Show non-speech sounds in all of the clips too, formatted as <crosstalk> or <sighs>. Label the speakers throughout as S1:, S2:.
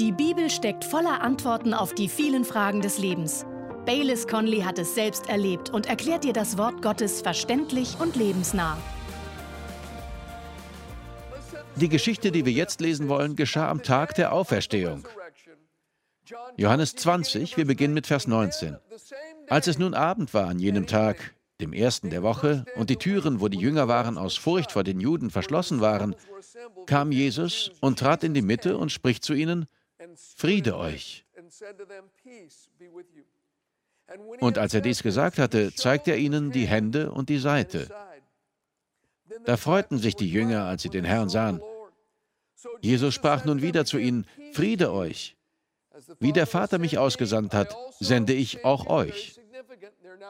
S1: Die Bibel steckt voller Antworten auf die vielen Fragen des Lebens. Baylis Conley hat es selbst erlebt und erklärt dir das Wort Gottes verständlich und lebensnah.
S2: Die Geschichte, die wir jetzt lesen wollen, geschah am Tag der Auferstehung. Johannes 20, wir beginnen mit Vers 19. Als es nun Abend war an jenem Tag, dem ersten der Woche, und die Türen, wo die Jünger waren, aus Furcht vor den Juden verschlossen waren, kam Jesus und trat in die Mitte und spricht zu ihnen, Friede euch. Und als er dies gesagt hatte, zeigte er ihnen die Hände und die Seite. Da freuten sich die Jünger, als sie den Herrn sahen. Jesus sprach nun wieder zu ihnen, Friede euch. Wie der Vater mich ausgesandt hat, sende ich auch euch.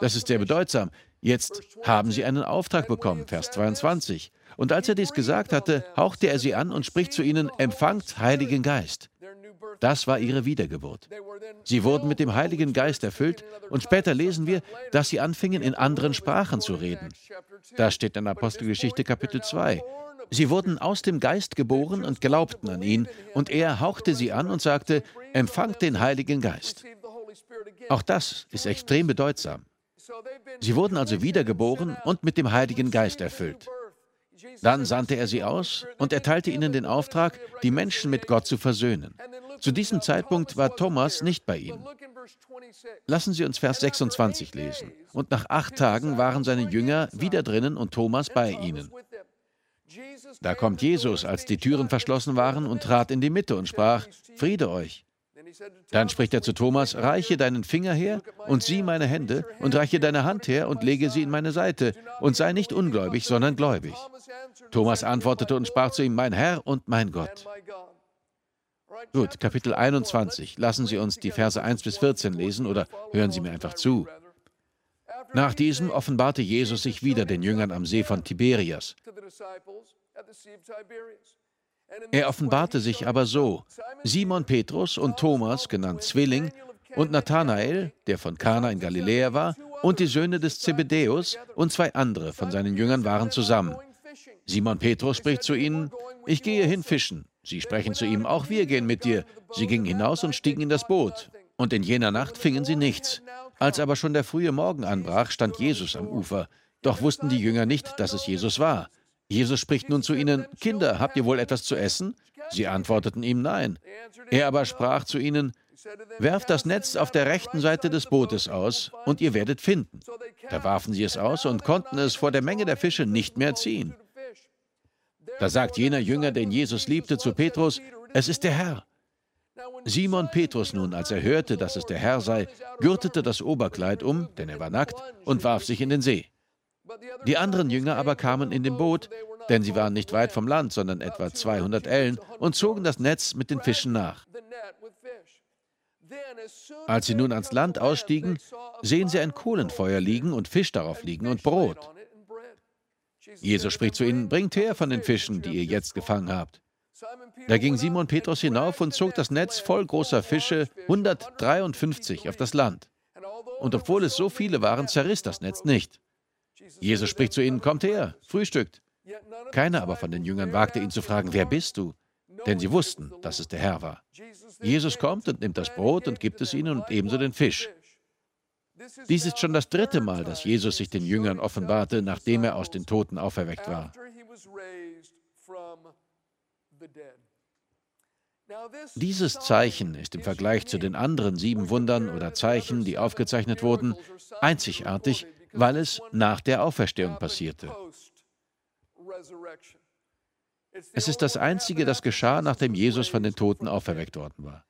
S2: Das ist sehr bedeutsam. Jetzt haben sie einen Auftrag bekommen, Vers 22. Und als er dies gesagt hatte, hauchte er sie an und spricht zu ihnen, empfangt Heiligen Geist. Das war ihre Wiedergeburt. Sie wurden mit dem Heiligen Geist erfüllt und später lesen wir, dass sie anfingen, in anderen Sprachen zu reden. Das steht in Apostelgeschichte Kapitel 2. Sie wurden aus dem Geist geboren und glaubten an ihn, und er hauchte sie an und sagte, empfangt den Heiligen Geist. Auch das ist extrem bedeutsam. Sie wurden also wiedergeboren und mit dem Heiligen Geist erfüllt. Dann sandte er sie aus und erteilte ihnen den Auftrag, die Menschen mit Gott zu versöhnen. Zu diesem Zeitpunkt war Thomas nicht bei ihnen. Lassen Sie uns Vers 26 lesen. Und nach acht Tagen waren seine Jünger wieder drinnen und Thomas bei ihnen. Da kommt Jesus, als die Türen verschlossen waren, und trat in die Mitte und sprach, Friede euch. Dann spricht er zu Thomas, reiche deinen Finger her und sieh meine Hände und reiche deine Hand her und lege sie in meine Seite und sei nicht ungläubig, sondern gläubig. Thomas antwortete und sprach zu ihm, mein Herr und mein Gott. Gut, Kapitel 21. Lassen Sie uns die Verse 1 bis 14 lesen oder hören Sie mir einfach zu. Nach diesem offenbarte Jesus sich wieder den Jüngern am See von Tiberias. Er offenbarte sich aber so: Simon Petrus und Thomas, genannt Zwilling, und Nathanael, der von Kana in Galiläa war, und die Söhne des Zebedäus und zwei andere von seinen Jüngern waren zusammen. Simon Petrus spricht zu ihnen: Ich gehe hin fischen. Sie sprechen zu ihm: Auch wir gehen mit dir. Sie gingen hinaus und stiegen in das Boot. Und in jener Nacht fingen sie nichts. Als aber schon der frühe Morgen anbrach, stand Jesus am Ufer. Doch wussten die Jünger nicht, dass es Jesus war. Jesus spricht nun zu ihnen, Kinder, habt ihr wohl etwas zu essen? Sie antworteten ihm Nein. Er aber sprach zu ihnen, Werft das Netz auf der rechten Seite des Bootes aus, und ihr werdet finden. Da warfen sie es aus und konnten es vor der Menge der Fische nicht mehr ziehen. Da sagt jener Jünger, den Jesus liebte, zu Petrus, es ist der Herr. Simon Petrus nun, als er hörte, dass es der Herr sei, gürtete das Oberkleid um, denn er war nackt, und warf sich in den See. Die anderen Jünger aber kamen in dem Boot, denn sie waren nicht weit vom Land, sondern etwa 200 Ellen, und zogen das Netz mit den Fischen nach. Als sie nun ans Land ausstiegen, sehen sie ein Kohlenfeuer liegen und Fisch darauf liegen und Brot. Jesus spricht zu ihnen, bringt her von den Fischen, die ihr jetzt gefangen habt. Da ging Simon Petrus hinauf und zog das Netz voll großer Fische, 153, auf das Land. Und obwohl es so viele waren, zerriss das Netz nicht. Jesus spricht zu ihnen, kommt her, frühstückt. Keiner aber von den Jüngern wagte ihn zu fragen, wer bist du? Denn sie wussten, dass es der Herr war. Jesus kommt und nimmt das Brot und gibt es ihnen und ebenso den Fisch. Dies ist schon das dritte Mal, dass Jesus sich den Jüngern offenbarte, nachdem er aus den Toten auferweckt war. Dieses Zeichen ist im Vergleich zu den anderen sieben Wundern oder Zeichen, die aufgezeichnet wurden, einzigartig, weil es nach der Auferstehung passierte. Es ist das Einzige, das geschah, nachdem Jesus von den Toten auferweckt worden war.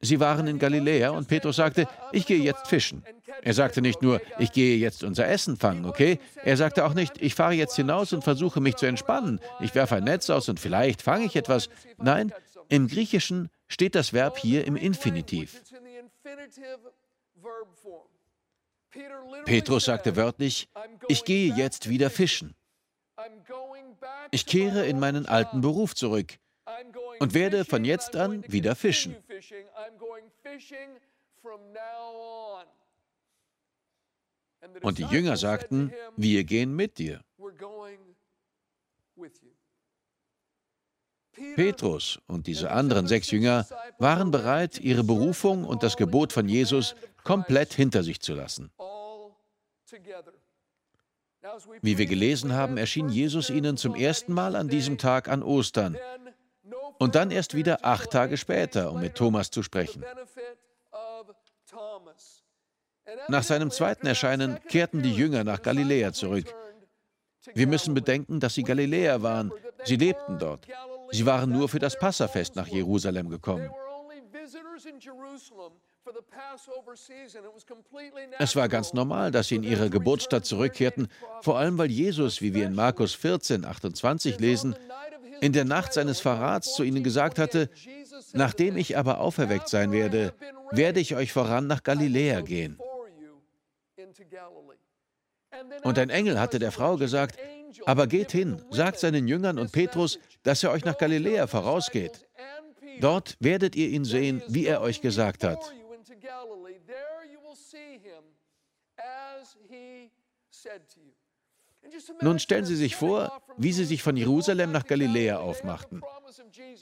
S2: Sie waren in Galiläa und Petrus sagte, ich gehe jetzt fischen. Er sagte nicht nur, ich gehe jetzt unser Essen fangen, okay? Er sagte auch nicht, ich fahre jetzt hinaus und versuche mich zu entspannen. Ich werfe ein Netz aus und vielleicht fange ich etwas. Nein, im Griechischen steht das Verb hier im Infinitiv. Petrus sagte wörtlich, ich gehe jetzt wieder fischen. Ich kehre in meinen alten Beruf zurück und werde von jetzt an wieder fischen. Und die Jünger sagten, wir gehen mit dir. Petrus und diese anderen sechs Jünger waren bereit, ihre Berufung und das Gebot von Jesus komplett hinter sich zu lassen. Wie wir gelesen haben, erschien Jesus ihnen zum ersten Mal an diesem Tag an Ostern und dann erst wieder acht Tage später, um mit Thomas zu sprechen. Nach seinem zweiten Erscheinen kehrten die Jünger nach Galiläa zurück. Wir müssen bedenken, dass sie Galiläer waren. Sie lebten dort. Sie waren nur für das Passafest nach Jerusalem gekommen. Es war ganz normal, dass sie in ihre Geburtsstadt zurückkehrten, vor allem weil Jesus, wie wir in Markus 14, 28 lesen, in der Nacht seines Verrats zu ihnen gesagt hatte, nachdem ich aber auferweckt sein werde, werde ich euch voran nach Galiläa gehen. Und ein Engel hatte der Frau gesagt, aber geht hin, sagt seinen Jüngern und Petrus, dass er euch nach Galiläa vorausgeht. Dort werdet ihr ihn sehen, wie er euch gesagt hat. Nun stellen Sie sich vor, wie sie sich von Jerusalem nach Galiläa aufmachten.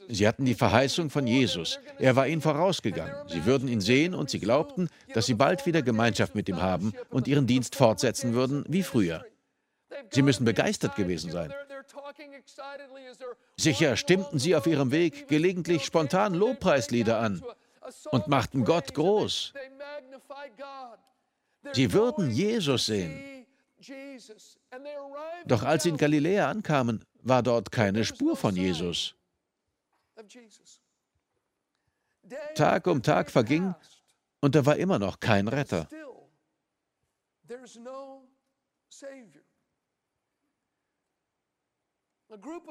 S2: Sie hatten die Verheißung von Jesus. Er war ihnen vorausgegangen. Sie würden ihn sehen und sie glaubten, dass sie bald wieder Gemeinschaft mit ihm haben und ihren Dienst fortsetzen würden wie früher. Sie müssen begeistert gewesen sein. Sicher stimmten sie auf ihrem Weg gelegentlich spontan Lobpreislieder an und machten Gott groß. Sie würden Jesus sehen. Doch als sie in Galiläa ankamen, war dort keine Spur von Jesus. Tag um Tag verging und da war immer noch kein Retter.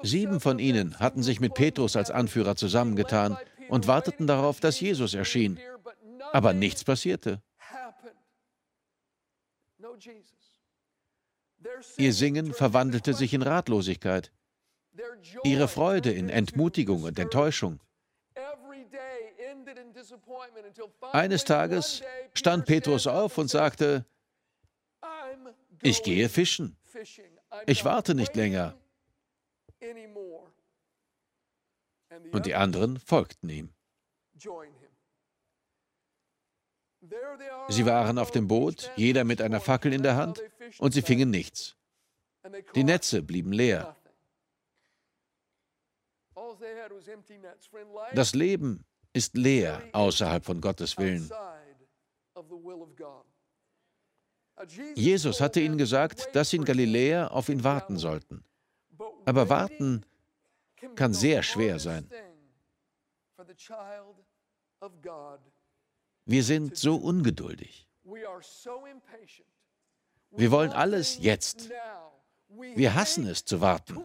S2: Sieben von ihnen hatten sich mit Petrus als Anführer zusammengetan und warteten darauf, dass Jesus erschien. Aber nichts passierte. Ihr Singen verwandelte sich in Ratlosigkeit, ihre Freude in Entmutigung und Enttäuschung. Eines Tages stand Petrus auf und sagte, ich gehe fischen. Ich warte nicht länger. Und die anderen folgten ihm. Sie waren auf dem Boot, jeder mit einer Fackel in der Hand, und sie fingen nichts. Die Netze blieben leer. Das Leben ist leer außerhalb von Gottes Willen. Jesus hatte ihnen gesagt, dass sie in Galiläa auf ihn warten sollten. Aber warten kann sehr schwer sein. Wir sind so ungeduldig. Wir wollen alles jetzt. Wir hassen es zu warten.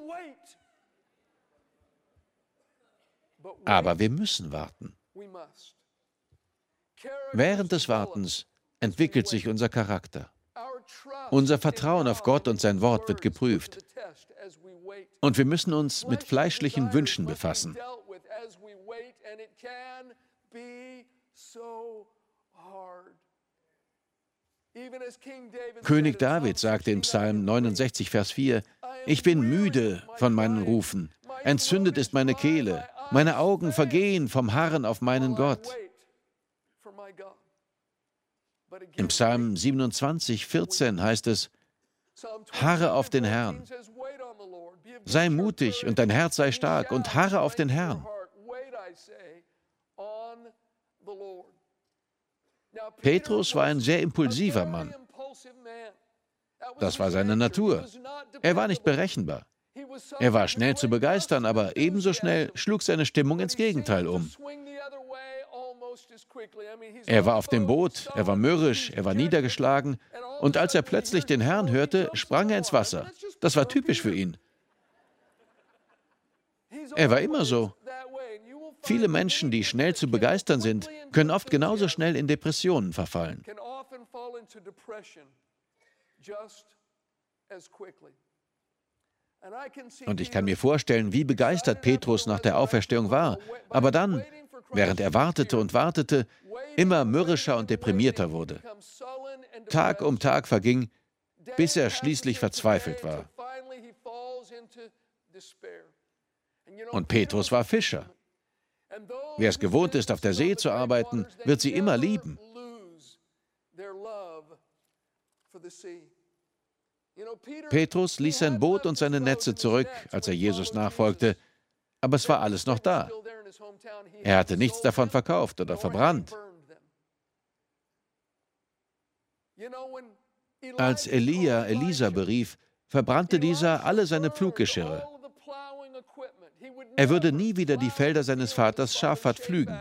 S2: Aber wir müssen warten. Während des Wartens entwickelt sich unser Charakter. Unser Vertrauen auf Gott und sein Wort wird geprüft. Und wir müssen uns mit fleischlichen Wünschen befassen. König David sagte im Psalm 69, Vers 4, Ich bin müde von meinen Rufen, entzündet ist meine Kehle, meine Augen vergehen vom Harren auf meinen Gott. Im Psalm 27, 14 heißt es, Harre auf den Herrn. Sei mutig und dein Herz sei stark und harre auf den Herrn. Petrus war ein sehr impulsiver Mann. Das war seine Natur. Er war nicht berechenbar. Er war schnell zu begeistern, aber ebenso schnell schlug seine Stimmung ins Gegenteil um. Er war auf dem Boot, er war mürrisch, er war niedergeschlagen, und als er plötzlich den Herrn hörte, sprang er ins Wasser. Das war typisch für ihn. Er war immer so. Viele Menschen, die schnell zu begeistern sind, können oft genauso schnell in Depressionen verfallen. Und ich kann mir vorstellen, wie begeistert Petrus nach der Auferstehung war. Aber dann, während er wartete und wartete, immer mürrischer und deprimierter wurde. Tag um Tag verging, bis er schließlich verzweifelt war. Und Petrus war Fischer. Wer es gewohnt ist, auf der See zu arbeiten, wird sie immer lieben. Petrus ließ sein Boot und seine Netze zurück, als er Jesus nachfolgte, aber es war alles noch da. Er hatte nichts davon verkauft oder verbrannt. Als Elia Elisa berief, verbrannte dieser alle seine Pfluggeschirre. Er würde nie wieder die Felder seines Vaters Schafat pflügen.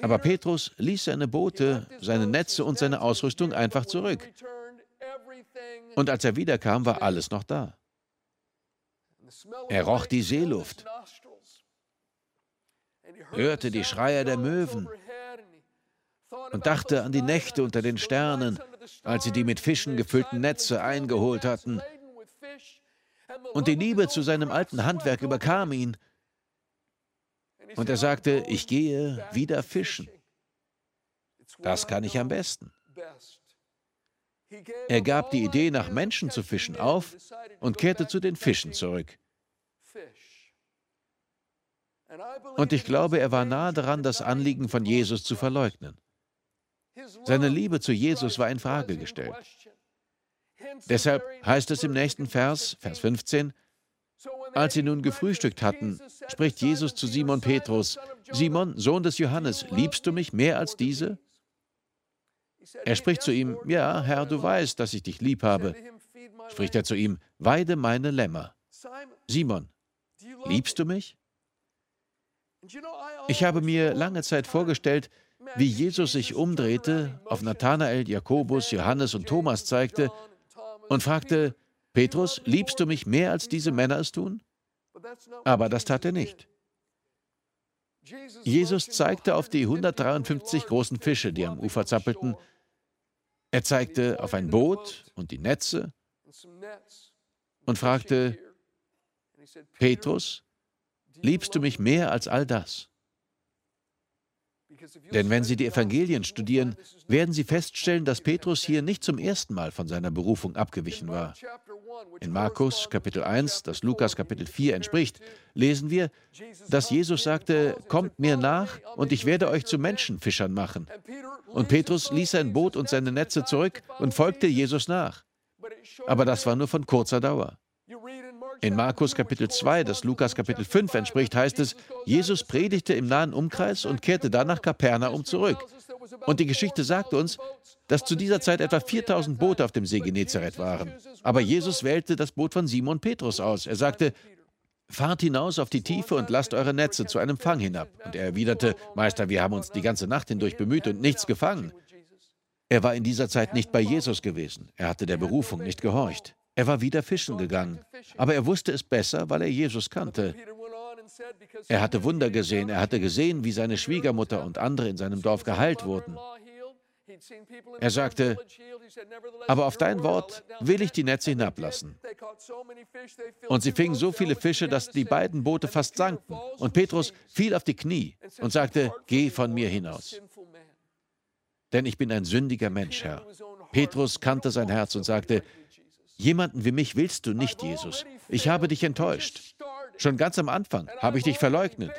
S2: Aber Petrus ließ seine Boote, seine Netze und seine Ausrüstung einfach zurück. Und als er wiederkam, war alles noch da. Er roch die Seeluft, hörte die Schreier der Möwen und dachte an die Nächte unter den Sternen, als sie die mit Fischen gefüllten Netze eingeholt hatten. Und die Liebe zu seinem alten Handwerk überkam ihn. Und er sagte, ich gehe wieder fischen. Das kann ich am besten. Er gab die Idee, nach Menschen zu fischen, auf und kehrte zu den Fischen zurück. Und ich glaube, er war nahe daran, das Anliegen von Jesus zu verleugnen. Seine Liebe zu Jesus war in Frage gestellt. Deshalb heißt es im nächsten Vers, Vers 15, als sie nun gefrühstückt hatten, spricht Jesus zu Simon Petrus, Simon, Sohn des Johannes, liebst du mich mehr als diese? Er spricht zu ihm, ja, Herr, du weißt, dass ich dich lieb habe. Spricht er zu ihm, weide meine Lämmer. Simon, liebst du mich? Ich habe mir lange Zeit vorgestellt, wie Jesus sich umdrehte, auf Nathanael, Jakobus, Johannes und Thomas zeigte und fragte, Petrus, liebst du mich mehr als diese Männer es tun? Aber das tat er nicht. Jesus zeigte auf die 153 großen Fische, die am Ufer zappelten. Er zeigte auf ein Boot und die Netze und fragte, Petrus, liebst du mich mehr als all das? Denn wenn Sie die Evangelien studieren, werden Sie feststellen, dass Petrus hier nicht zum ersten Mal von seiner Berufung abgewichen war. In Markus Kapitel 1, das Lukas Kapitel 4 entspricht, lesen wir, dass Jesus sagte, Kommt mir nach und ich werde euch zu Menschenfischern machen. Und Petrus ließ sein Boot und seine Netze zurück und folgte Jesus nach. Aber das war nur von kurzer Dauer. In Markus Kapitel 2, das Lukas Kapitel 5 entspricht, heißt es, Jesus predigte im nahen Umkreis und kehrte dann nach Kapernaum zurück. Und die Geschichte sagt uns, dass zu dieser Zeit etwa 4000 Boote auf dem See Genezareth waren. Aber Jesus wählte das Boot von Simon Petrus aus. Er sagte, Fahrt hinaus auf die Tiefe und lasst eure Netze zu einem Fang hinab. Und er erwiderte, Meister, wir haben uns die ganze Nacht hindurch bemüht und nichts gefangen. Er war in dieser Zeit nicht bei Jesus gewesen. Er hatte der Berufung nicht gehorcht. Er war wieder fischen gegangen, aber er wusste es besser, weil er Jesus kannte. Er hatte Wunder gesehen, er hatte gesehen, wie seine Schwiegermutter und andere in seinem Dorf geheilt wurden. Er sagte, aber auf dein Wort will ich die Netze hinablassen. Und sie fingen so viele Fische, dass die beiden Boote fast sanken. Und Petrus fiel auf die Knie und sagte, geh von mir hinaus. Denn ich bin ein sündiger Mensch, Herr. Petrus kannte sein Herz und sagte, Jemanden wie mich willst du nicht, Jesus. Ich habe dich enttäuscht. Schon ganz am Anfang habe ich dich verleugnet.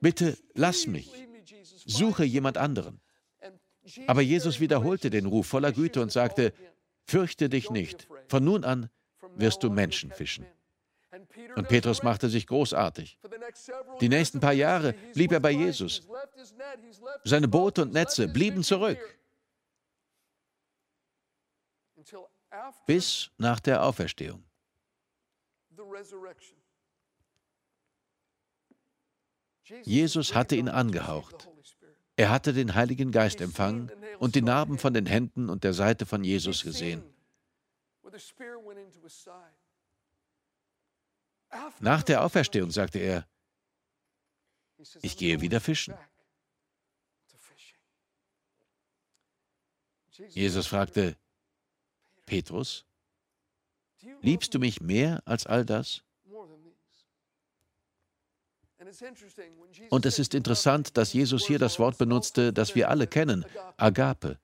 S2: Bitte lass mich. Suche jemand anderen. Aber Jesus wiederholte den Ruf voller Güte und sagte, fürchte dich nicht. Von nun an wirst du Menschen fischen. Und Petrus machte sich großartig. Die nächsten paar Jahre blieb er bei Jesus. Seine Boote und Netze blieben zurück bis nach der Auferstehung. Jesus hatte ihn angehaucht. Er hatte den Heiligen Geist empfangen und die Narben von den Händen und der Seite von Jesus gesehen. Nach der Auferstehung sagte er, ich gehe wieder fischen. Jesus fragte, Petrus, liebst du mich mehr als all das? Und es ist interessant, dass Jesus hier das Wort benutzte, das wir alle kennen, Agape.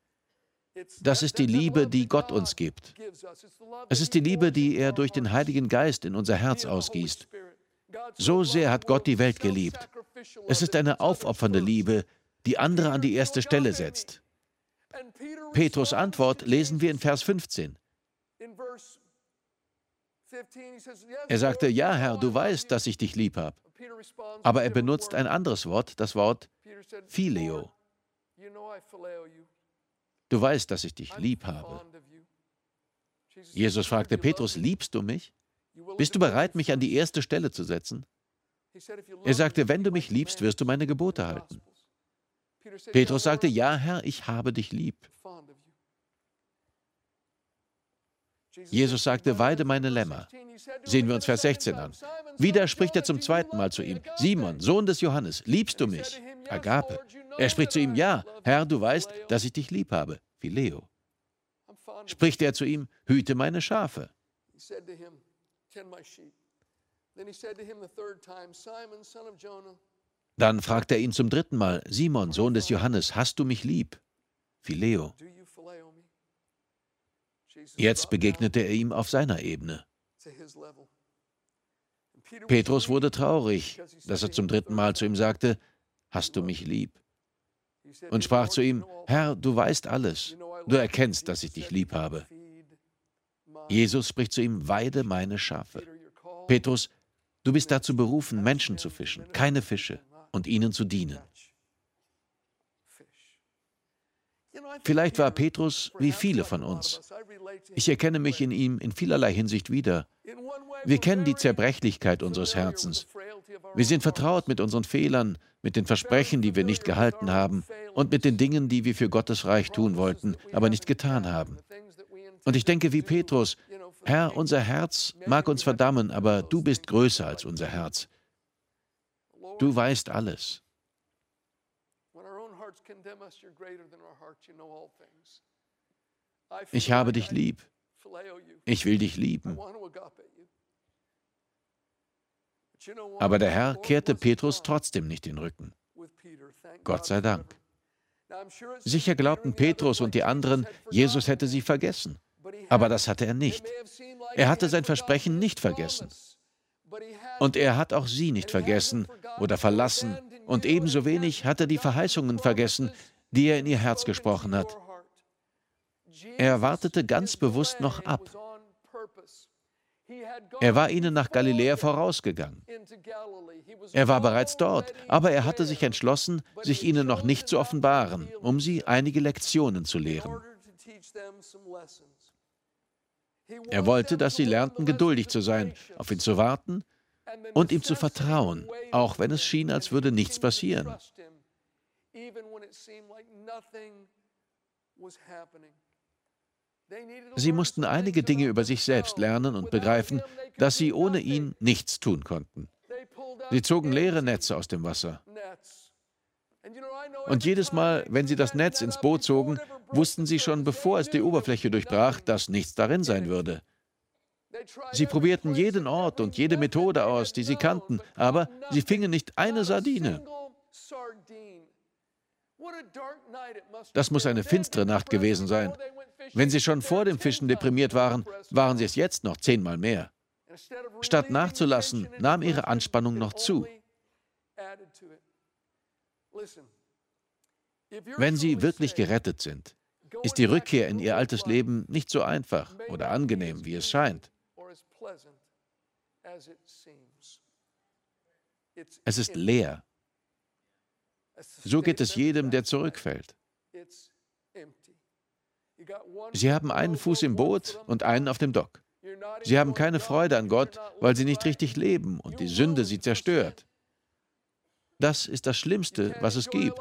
S2: Das ist die Liebe, die Gott uns gibt. Es ist die Liebe, die er durch den Heiligen Geist in unser Herz ausgießt. So sehr hat Gott die Welt geliebt. Es ist eine aufopfernde Liebe, die andere an die erste Stelle setzt. Petrus Antwort lesen wir in Vers 15. Er sagte, ja Herr, du weißt, dass ich dich lieb habe. Aber er benutzt ein anderes Wort, das Wort Phileo. Du weißt, dass ich dich lieb habe. Jesus fragte Petrus, liebst du mich? Bist du bereit, mich an die erste Stelle zu setzen? Er sagte, wenn du mich liebst, wirst du meine Gebote halten. Petrus sagte, ja Herr, ich habe dich lieb. Jesus sagte, weide meine Lämmer. Sehen wir uns Vers 16 an. Wieder spricht er zum zweiten Mal zu ihm, Simon, Sohn des Johannes, liebst du mich? Agape. Er spricht zu ihm, ja, Herr, du weißt, dass ich dich lieb habe. Phileo. Spricht er zu ihm, hüte meine Schafe. Dann fragt er ihn zum dritten Mal, Simon, Sohn des Johannes, hast du mich lieb? Phileo. Jetzt begegnete er ihm auf seiner Ebene. Petrus wurde traurig, dass er zum dritten Mal zu ihm sagte, Hast du mich lieb? Und sprach zu ihm, Herr, du weißt alles, du erkennst, dass ich dich lieb habe. Jesus spricht zu ihm, Weide meine Schafe. Petrus, du bist dazu berufen, Menschen zu fischen, keine Fische, und ihnen zu dienen. Vielleicht war Petrus wie viele von uns. Ich erkenne mich in ihm in vielerlei Hinsicht wieder. Wir kennen die Zerbrechlichkeit unseres Herzens. Wir sind vertraut mit unseren Fehlern, mit den Versprechen, die wir nicht gehalten haben und mit den Dingen, die wir für Gottes Reich tun wollten, aber nicht getan haben. Und ich denke wie Petrus, Herr, unser Herz mag uns verdammen, aber du bist größer als unser Herz. Du weißt alles. Ich habe dich lieb. Ich will dich lieben. Aber der Herr kehrte Petrus trotzdem nicht den Rücken. Gott sei Dank. Sicher glaubten Petrus und die anderen, Jesus hätte sie vergessen. Aber das hatte er nicht. Er hatte sein Versprechen nicht vergessen. Und er hat auch sie nicht vergessen oder verlassen. Und ebenso wenig hat er die Verheißungen vergessen, die er in ihr Herz gesprochen hat. Er wartete ganz bewusst noch ab. Er war ihnen nach Galiläa vorausgegangen. Er war bereits dort, aber er hatte sich entschlossen, sich ihnen noch nicht zu offenbaren, um sie einige Lektionen zu lehren. Er wollte, dass sie lernten, geduldig zu sein, auf ihn zu warten und ihm zu vertrauen, auch wenn es schien, als würde nichts passieren. Sie mussten einige Dinge über sich selbst lernen und begreifen, dass sie ohne ihn nichts tun konnten. Sie zogen leere Netze aus dem Wasser. Und jedes Mal, wenn sie das Netz ins Boot zogen, wussten sie schon, bevor es die Oberfläche durchbrach, dass nichts darin sein würde. Sie probierten jeden Ort und jede Methode aus, die sie kannten, aber sie fingen nicht eine Sardine. Das muss eine finstere Nacht gewesen sein. Wenn sie schon vor dem Fischen deprimiert waren, waren sie es jetzt noch zehnmal mehr. Statt nachzulassen, nahm ihre Anspannung noch zu. Wenn sie wirklich gerettet sind, ist die Rückkehr in ihr altes Leben nicht so einfach oder angenehm, wie es scheint. Es ist leer. So geht es jedem, der zurückfällt. Sie haben einen Fuß im Boot und einen auf dem Dock. Sie haben keine Freude an Gott, weil sie nicht richtig leben und die Sünde sie zerstört. Das ist das Schlimmste, was es gibt.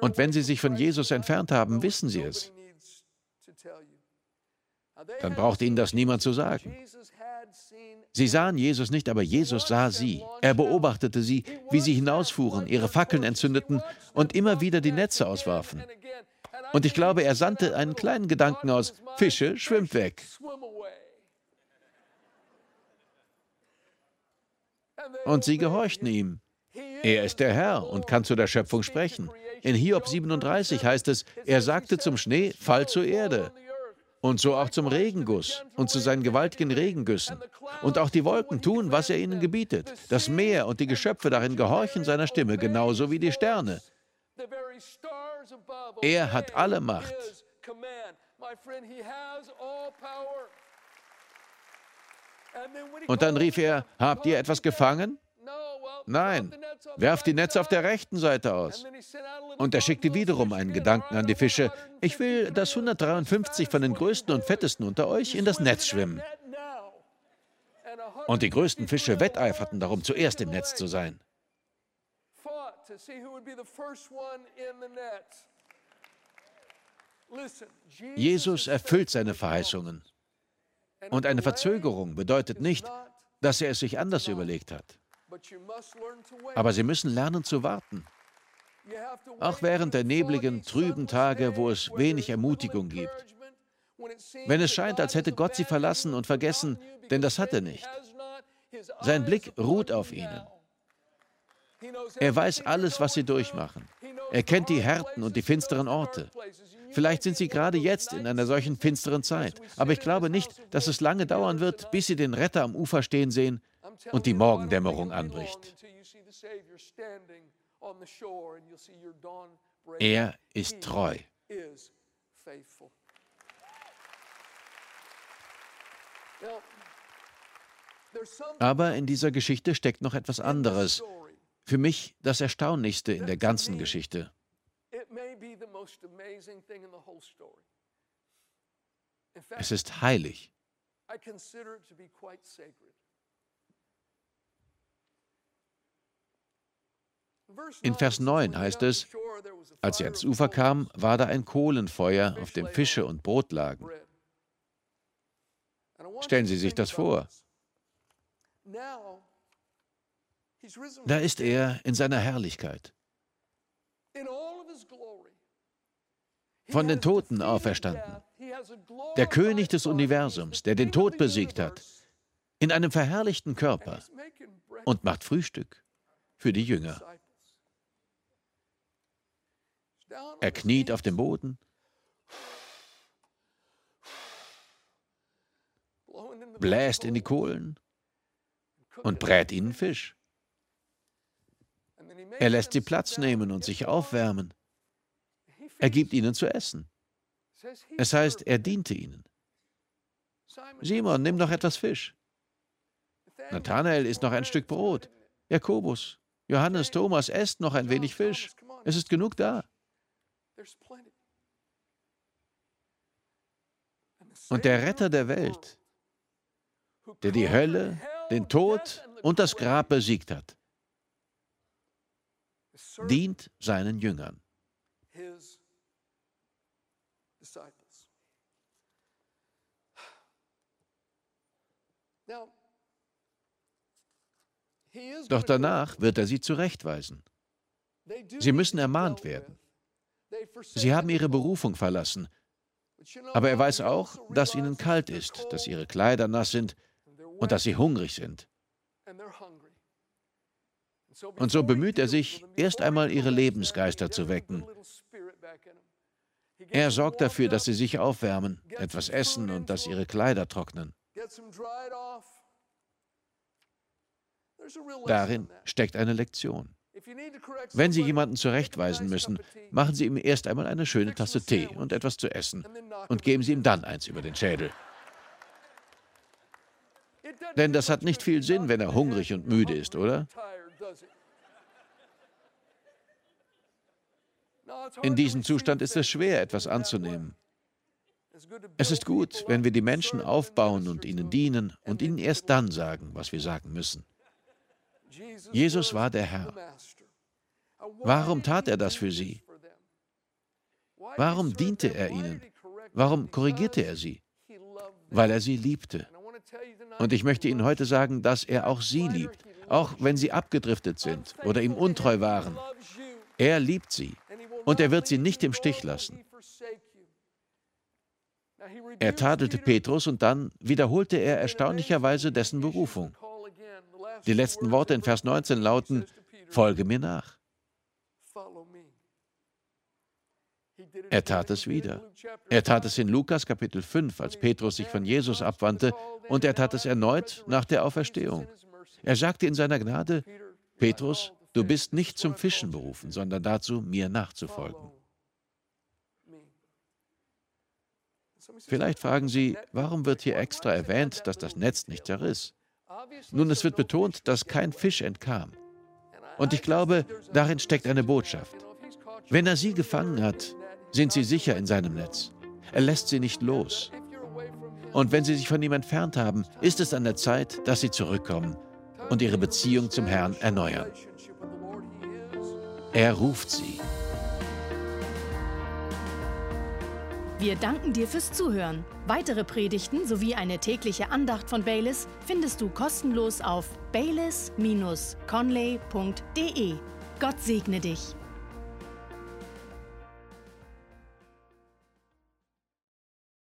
S2: Und wenn sie sich von Jesus entfernt haben, wissen sie es. Dann braucht ihnen das niemand zu sagen. Sie sahen Jesus nicht, aber Jesus sah sie. Er beobachtete sie, wie sie hinausfuhren, ihre Fackeln entzündeten und immer wieder die Netze auswarfen. Und ich glaube, er sandte einen kleinen Gedanken aus, Fische, schwimmt weg. Und sie gehorchten ihm. Er ist der Herr und kann zu der Schöpfung sprechen. In Hiob 37 heißt es, er sagte zum Schnee, fall zur Erde. Und so auch zum Regenguss und zu seinen gewaltigen Regengüssen. Und auch die Wolken tun, was er ihnen gebietet. Das Meer und die Geschöpfe darin gehorchen seiner Stimme, genauso wie die Sterne. Er hat alle Macht. Und dann rief er, habt ihr etwas gefangen? Nein, werft die Netze auf der rechten Seite aus. Und er schickte wiederum einen Gedanken an die Fische. Ich will, dass 153 von den größten und fettesten unter euch in das Netz schwimmen. Und die größten Fische wetteiferten darum, zuerst im Netz zu sein. Jesus erfüllt seine Verheißungen. Und eine Verzögerung bedeutet nicht, dass er es sich anders überlegt hat. Aber Sie müssen lernen zu warten. Auch während der nebligen, trüben Tage, wo es wenig Ermutigung gibt. Wenn es scheint, als hätte Gott Sie verlassen und vergessen, denn das hat er nicht. Sein Blick ruht auf Ihnen. Er weiß alles, was Sie durchmachen. Er kennt die Härten und die finsteren Orte. Vielleicht sind Sie gerade jetzt in einer solchen finsteren Zeit, aber ich glaube nicht, dass es lange dauern wird, bis Sie den Retter am Ufer stehen sehen und die Morgendämmerung anbricht. Er ist treu. Aber in dieser Geschichte steckt noch etwas anderes. Für mich das Erstaunlichste in der ganzen Geschichte. Es ist heilig. In Vers 9 heißt es, als sie ans Ufer kamen, war da ein Kohlenfeuer, auf dem Fische und Brot lagen. Stellen Sie sich das vor. Da ist er in seiner Herrlichkeit. Von den Toten auferstanden. Der König des Universums, der den Tod besiegt hat, in einem verherrlichten Körper und macht Frühstück für die Jünger. Er kniet auf dem Boden, bläst in die Kohlen und brät ihnen Fisch. Er lässt sie Platz nehmen und sich aufwärmen. Er gibt ihnen zu essen. Es heißt, er diente ihnen. Simon, nimm noch etwas Fisch. Nathanael isst noch ein Stück Brot. Jakobus, Johannes, Thomas, esst noch ein wenig Fisch. Es ist genug da. Und der Retter der Welt, der die Hölle, den Tod und das Grab besiegt hat, dient seinen Jüngern. <sighs> Doch danach wird er sie zurechtweisen. Sie müssen ermahnt werden. Sie haben ihre Berufung verlassen. Aber er weiß auch, dass ihnen kalt ist, dass ihre Kleider nass sind und dass sie hungrig sind. Und so bemüht er sich, erst einmal ihre Lebensgeister zu wecken. Er sorgt dafür, dass sie sich aufwärmen, etwas essen und dass ihre Kleider trocknen. Darin steckt eine Lektion. Wenn Sie jemanden zurechtweisen müssen, machen Sie ihm erst einmal eine schöne Tasse Tee und etwas zu essen und geben Sie ihm dann eins über den Schädel. Denn das hat nicht viel Sinn, wenn er hungrig und müde ist, oder? In diesem Zustand ist es schwer, etwas anzunehmen. Es ist gut, wenn wir die Menschen aufbauen und ihnen dienen und ihnen erst dann sagen, was wir sagen müssen. Jesus war der Herr. Warum tat er das für sie? Warum diente er ihnen? Warum korrigierte er sie? Weil er sie liebte. Und ich möchte Ihnen heute sagen, dass er auch sie liebt, auch wenn sie abgedriftet sind oder ihm untreu waren. Er liebt sie und er wird sie nicht im Stich lassen. Er tadelte Petrus und dann wiederholte er erstaunlicherweise dessen Berufung. Die letzten Worte in Vers 19 lauten, folge mir nach. Er tat es wieder. Er tat es in Lukas Kapitel 5, als Petrus sich von Jesus abwandte, und er tat es erneut nach der Auferstehung. Er sagte in seiner Gnade, Petrus, du bist nicht zum Fischen berufen, sondern dazu, mir nachzufolgen. Vielleicht fragen Sie, warum wird hier extra erwähnt, dass das Netz nicht zerriss? Nun, es wird betont, dass kein Fisch entkam. Und ich glaube, darin steckt eine Botschaft. Wenn er sie gefangen hat, sind sie sicher in seinem Netz. Er lässt sie nicht los. Und wenn sie sich von ihm entfernt haben, ist es an der Zeit, dass sie zurückkommen und ihre Beziehung zum Herrn erneuern. Er ruft sie.
S1: Wir danken dir fürs Zuhören. Weitere Predigten sowie eine tägliche Andacht von Baylis findest du kostenlos auf baylis-conley.de. Gott segne dich.